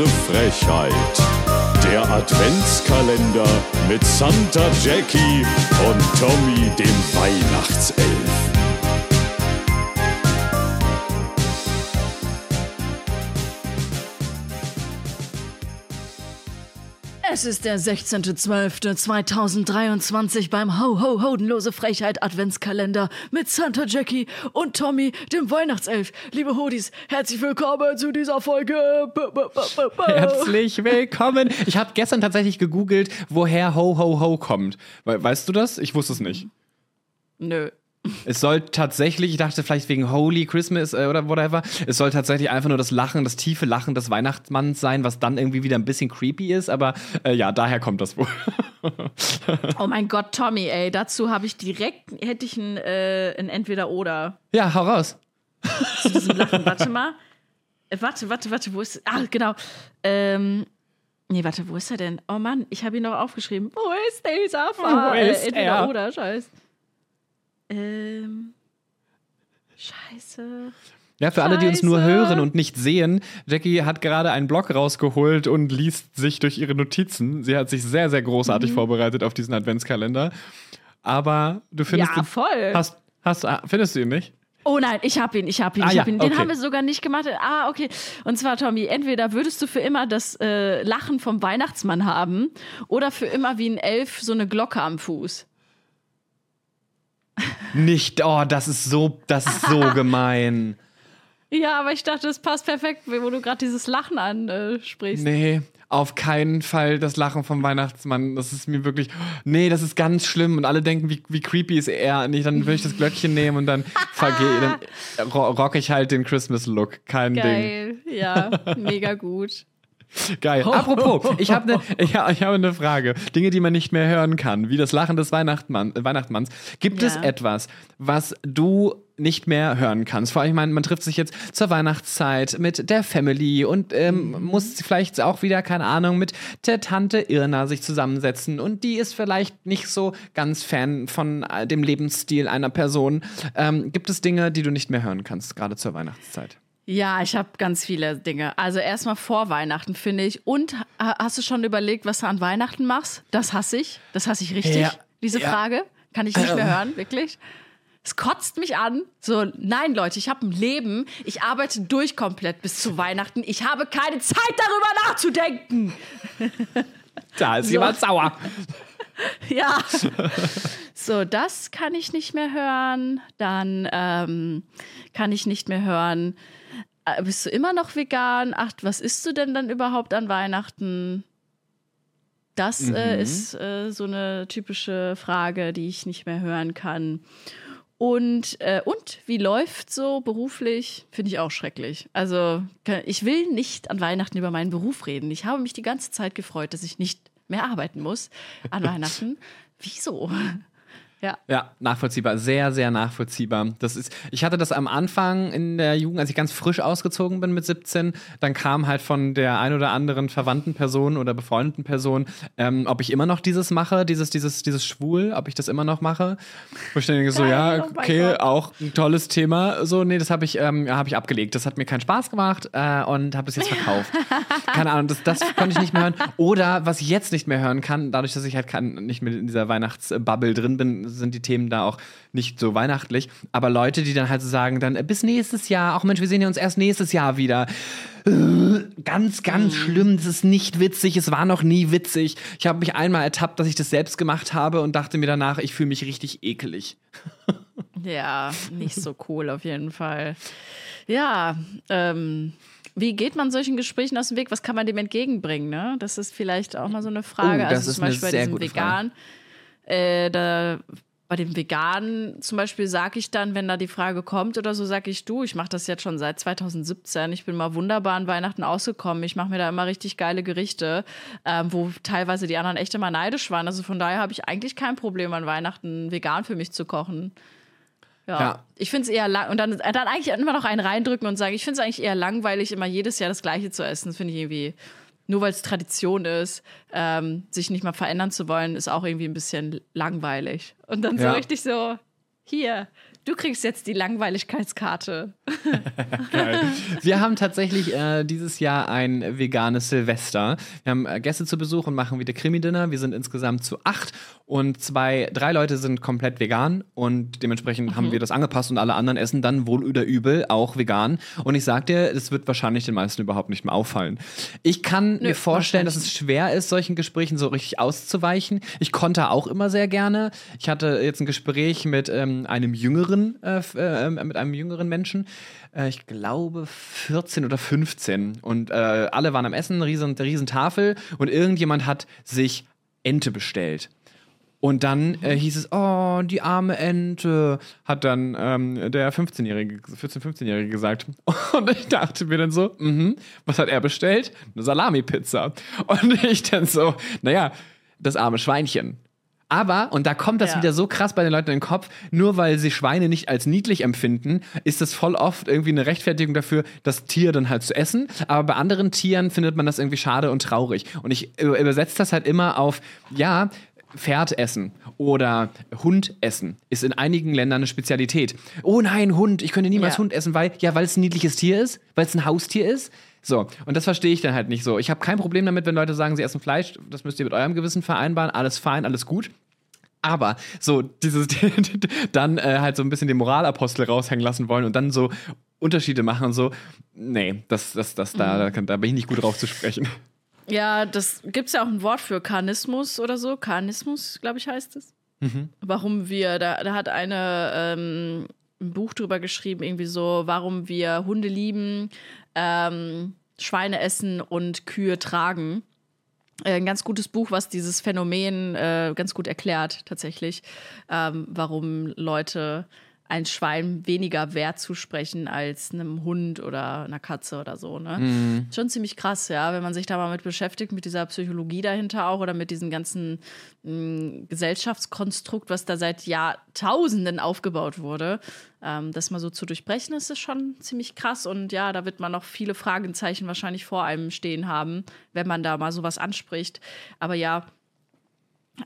Frechheit. Der Adventskalender mit Santa Jackie und Tommy dem Weihnachtself. Es ist der 16.12.2023 beim Ho Ho Hodenlose Frechheit Adventskalender mit Santa Jackie und Tommy, dem Weihnachtself. Liebe Hodis, herzlich willkommen zu dieser Folge. Herzlich willkommen. Ich habe gestern tatsächlich gegoogelt, woher Ho Ho Ho kommt. Weißt du das? Ich wusste es nicht. Nö. Es soll tatsächlich, ich dachte vielleicht wegen Holy Christmas äh, oder whatever, es soll tatsächlich einfach nur das Lachen, das tiefe Lachen des Weihnachtsmanns sein, was dann irgendwie wieder ein bisschen creepy ist, aber äh, ja, daher kommt das wohl. oh mein Gott, Tommy, ey, dazu habe ich direkt, hätte ich ein, äh, ein Entweder-Oder. Ja, hau raus. Zu diesem Lachen, warte mal. Äh, warte, warte, warte, wo ist, ah, genau. Ähm, Nee, warte, wo ist er denn? Oh Mann, ich habe ihn noch aufgeschrieben. Wo ist dieser Fall? Wo ist Entweder er? oder, scheiß. Ähm. Scheiße. Ja, für Scheiße. alle, die uns nur hören und nicht sehen, Jackie hat gerade einen Blog rausgeholt und liest sich durch ihre Notizen. Sie hat sich sehr, sehr großartig mhm. vorbereitet auf diesen Adventskalender. Aber du findest ja, ihn, voll. Hast, hast, ah, findest du ihn nicht? Oh nein, ich hab ihn, ich hab ihn, ah, ich hab ja, ihn. Den okay. haben wir sogar nicht gemacht. Ah, okay. Und zwar, Tommy, entweder würdest du für immer das äh, Lachen vom Weihnachtsmann haben oder für immer wie ein Elf so eine Glocke am Fuß. Nicht, oh, das ist so, das ist so gemein. Ja, aber ich dachte, das passt perfekt, wo du gerade dieses Lachen ansprichst. nee, auf keinen Fall das Lachen vom Weihnachtsmann. Das ist mir wirklich, nee, das ist ganz schlimm. Und alle denken, wie, wie creepy ist er. Und ich, dann will ich das Glöckchen nehmen und dann vergehe, dann rock ich halt den Christmas-Look. Kein Geil. Ding. Ja, mega gut. Geil. Apropos, ich habe eine ich hab, ich hab ne Frage. Dinge, die man nicht mehr hören kann, wie das Lachen des Weihnachtsmann, Weihnachtsmanns. Gibt ja. es etwas, was du nicht mehr hören kannst? Vor allem, ich meine, man trifft sich jetzt zur Weihnachtszeit mit der Family und ähm, mhm. muss vielleicht auch wieder, keine Ahnung, mit der Tante Irna sich zusammensetzen und die ist vielleicht nicht so ganz Fan von äh, dem Lebensstil einer Person. Ähm, gibt es Dinge, die du nicht mehr hören kannst, gerade zur Weihnachtszeit? Ja, ich habe ganz viele Dinge. Also erstmal vor Weihnachten, finde ich. Und hast du schon überlegt, was du an Weihnachten machst? Das hasse ich. Das hasse ich richtig. Ja, diese ja. Frage kann ich nicht mehr hören, wirklich. Es kotzt mich an. So, nein, Leute, ich habe ein Leben. Ich arbeite durch komplett bis zu Weihnachten. Ich habe keine Zeit, darüber nachzudenken. Da ist so. jemand sauer. ja. So, das kann ich nicht mehr hören. Dann ähm, kann ich nicht mehr hören. Äh, bist du immer noch vegan? Ach, was isst du denn dann überhaupt an Weihnachten? Das äh, mhm. äh, ist äh, so eine typische Frage, die ich nicht mehr hören kann. Und, äh, und wie läuft so beruflich? Finde ich auch schrecklich. Also, ich will nicht an Weihnachten über meinen Beruf reden. Ich habe mich die ganze Zeit gefreut, dass ich nicht mehr arbeiten muss an Weihnachten. Wieso? Ja. ja, nachvollziehbar, sehr, sehr nachvollziehbar. Das ist, ich hatte das am Anfang in der Jugend, als ich ganz frisch ausgezogen bin mit 17, dann kam halt von der ein oder anderen verwandten Person oder befreundeten Person, ähm, ob ich immer noch dieses mache, dieses, dieses, dieses Schwul, ob ich das immer noch mache. Wo ich dann denke so, ja, oh okay, auch ein tolles Thema. So, nee, das habe ich, ähm, hab ich abgelegt. Das hat mir keinen Spaß gemacht äh, und habe es jetzt verkauft. Keine Ahnung, das, das konnte ich nicht mehr hören. Oder was ich jetzt nicht mehr hören kann, dadurch, dass ich halt kann, nicht mehr in dieser Weihnachtsbubble drin bin, sind die Themen da auch nicht so weihnachtlich. Aber Leute, die dann halt so sagen, dann äh, bis nächstes Jahr, auch Mensch, wir sehen uns erst nächstes Jahr wieder. Äh, ganz, ganz mhm. schlimm. Das ist nicht witzig. Es war noch nie witzig. Ich habe mich einmal ertappt, dass ich das selbst gemacht habe und dachte mir danach, ich fühle mich richtig ekelig. Ja, nicht so cool auf jeden Fall. Ja, ähm, wie geht man solchen Gesprächen aus dem Weg? Was kann man dem entgegenbringen? Ne? Das ist vielleicht auch mal so eine Frage. Oh, das also ist zum Beispiel bei diesem Vegan. Äh, da bei dem Veganen zum Beispiel sage ich dann, wenn da die Frage kommt oder so, sage ich, du, ich mache das jetzt schon seit 2017. Ich bin mal wunderbar an Weihnachten ausgekommen. Ich mache mir da immer richtig geile Gerichte, ähm, wo teilweise die anderen echt immer neidisch waren. Also von daher habe ich eigentlich kein Problem an Weihnachten vegan für mich zu kochen. Ja. ja. Ich finde es eher lang und dann, dann eigentlich immer noch einen reindrücken und sagen, ich finde es eigentlich eher langweilig, immer jedes Jahr das Gleiche zu essen. Das finde ich irgendwie nur weil es Tradition ist, ähm, sich nicht mal verändern zu wollen, ist auch irgendwie ein bisschen langweilig. Und dann so ja. richtig so, hier, Du kriegst jetzt die Langweiligkeitskarte. Geil. Wir haben tatsächlich äh, dieses Jahr ein veganes Silvester. Wir haben äh, Gäste zu Besuch und machen wieder Krimi-Dinner. Wir sind insgesamt zu acht und zwei, drei Leute sind komplett vegan und dementsprechend mhm. haben wir das angepasst und alle anderen essen dann wohl oder übel auch vegan. Und ich sag dir, es wird wahrscheinlich den meisten überhaupt nicht mehr auffallen. Ich kann Nö, mir vorstellen, dass es schwer ist, solchen Gesprächen so richtig auszuweichen. Ich konnte auch immer sehr gerne. Ich hatte jetzt ein Gespräch mit ähm, einem jüngeren jüngeren, äh, äh, mit einem jüngeren Menschen. Äh, ich glaube 14 oder 15. Und äh, alle waren am Essen, riesen, riesen Tafel und irgendjemand hat sich Ente bestellt. Und dann äh, hieß es, oh, die arme Ente, hat dann ähm, der 15-Jährige, 14-, 15-Jährige gesagt. Und ich dachte mir dann so, mh, was hat er bestellt? Eine Salami-Pizza. Und ich dann so, naja, das arme Schweinchen. Aber, und da kommt das ja. wieder so krass bei den Leuten in den Kopf, nur weil sie Schweine nicht als niedlich empfinden, ist das voll oft irgendwie eine Rechtfertigung dafür, das Tier dann halt zu essen. Aber bei anderen Tieren findet man das irgendwie schade und traurig. Und ich übersetze das halt immer auf, ja, Pferd essen oder Hund essen ist in einigen Ländern eine Spezialität. Oh nein, Hund, ich könnte niemals ja. Hund essen, weil, ja, weil es ein niedliches Tier ist, weil es ein Haustier ist. So, und das verstehe ich dann halt nicht so. Ich habe kein Problem damit, wenn Leute sagen, sie essen Fleisch, das müsst ihr mit eurem Gewissen vereinbaren, alles fein, alles gut. Aber so dieses dann äh, halt so ein bisschen den Moralapostel raushängen lassen wollen und dann so Unterschiede machen und so, nee, das, das, das, mhm. da, da bin ich nicht gut drauf zu sprechen. Ja, das gibt es ja auch ein Wort für Karnismus oder so. Karnismus, glaube ich, heißt es. Mhm. Warum wir, da, da hat eine ähm, ein Buch drüber geschrieben, irgendwie so, warum wir Hunde lieben, ähm, Schweine essen und Kühe tragen. Äh, ein ganz gutes Buch, was dieses Phänomen äh, ganz gut erklärt, tatsächlich, ähm, warum Leute ein Schwein weniger Wert zusprechen als einem Hund oder einer Katze oder so. Ne? Mhm. Schon ziemlich krass, ja, wenn man sich da mal mit beschäftigt, mit dieser Psychologie dahinter auch oder mit diesem ganzen mh, mm, Gesellschaftskonstrukt, was da seit Jahrtausenden aufgebaut wurde. Ähm, das mal so zu durchbrechen, ist es schon ziemlich krass. Und ja, da wird man noch viele Fragezeichen wahrscheinlich vor einem stehen haben, wenn man da mal sowas anspricht. Aber ja,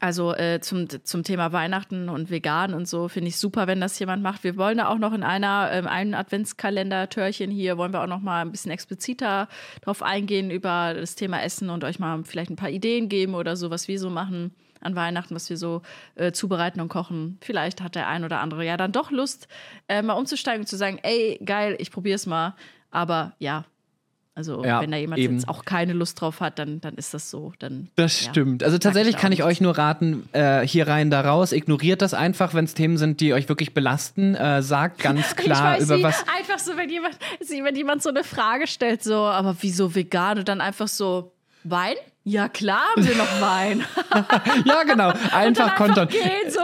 also äh, zum, zum Thema Weihnachten und vegan und so finde ich super, wenn das jemand macht. Wir wollen da auch noch in einer ähm, einen Adventskalender-Törchen hier, wollen wir auch noch mal ein bisschen expliziter drauf eingehen über das Thema Essen und euch mal vielleicht ein paar Ideen geben oder so, was wir so machen an Weihnachten, was wir so äh, zubereiten und kochen. Vielleicht hat der ein oder andere ja dann doch Lust, äh, mal umzusteigen und zu sagen, ey, geil, ich probiere es mal. Aber ja, also ja, wenn da jemand eben. jetzt auch keine Lust drauf hat, dann, dann ist das so. Dann, das ja, stimmt. Also tatsächlich kann ich euch nur raten, äh, hier rein, da raus. Ignoriert das einfach, wenn es Themen sind, die euch wirklich belasten. Äh, sagt ganz klar über was. Einfach so, wenn jemand, wenn jemand so eine Frage stellt, so, aber wieso vegan? Und dann einfach so, Wein? Ja, klar haben wir noch Wein. ja, genau. Einfach kontern. So.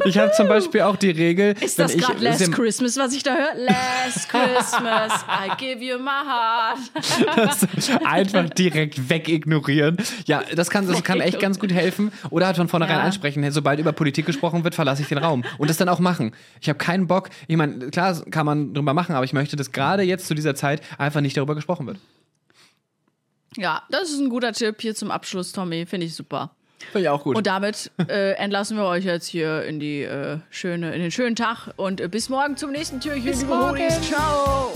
ich habe zum Beispiel auch die Regel. Ist das gerade Last Christmas, was ich da höre? Last Christmas, I give you my heart. einfach direkt wegignorieren. Ja, das kann, das kann echt ganz gut helfen. Oder halt von vornherein ja. ansprechen. Sobald über Politik gesprochen wird, verlasse ich den Raum. Und das dann auch machen. Ich habe keinen Bock. Ich meine, klar kann man drüber machen, aber ich möchte, dass gerade jetzt zu dieser Zeit einfach nicht darüber gesprochen wird. Ja, das ist ein guter Tipp hier zum Abschluss, Tommy. Finde ich super. Finde ich auch gut. Und damit äh, entlassen wir euch jetzt hier in die äh, schöne, in den schönen Tag und äh, bis morgen zum nächsten Türchen. Bis morgen. Ciao.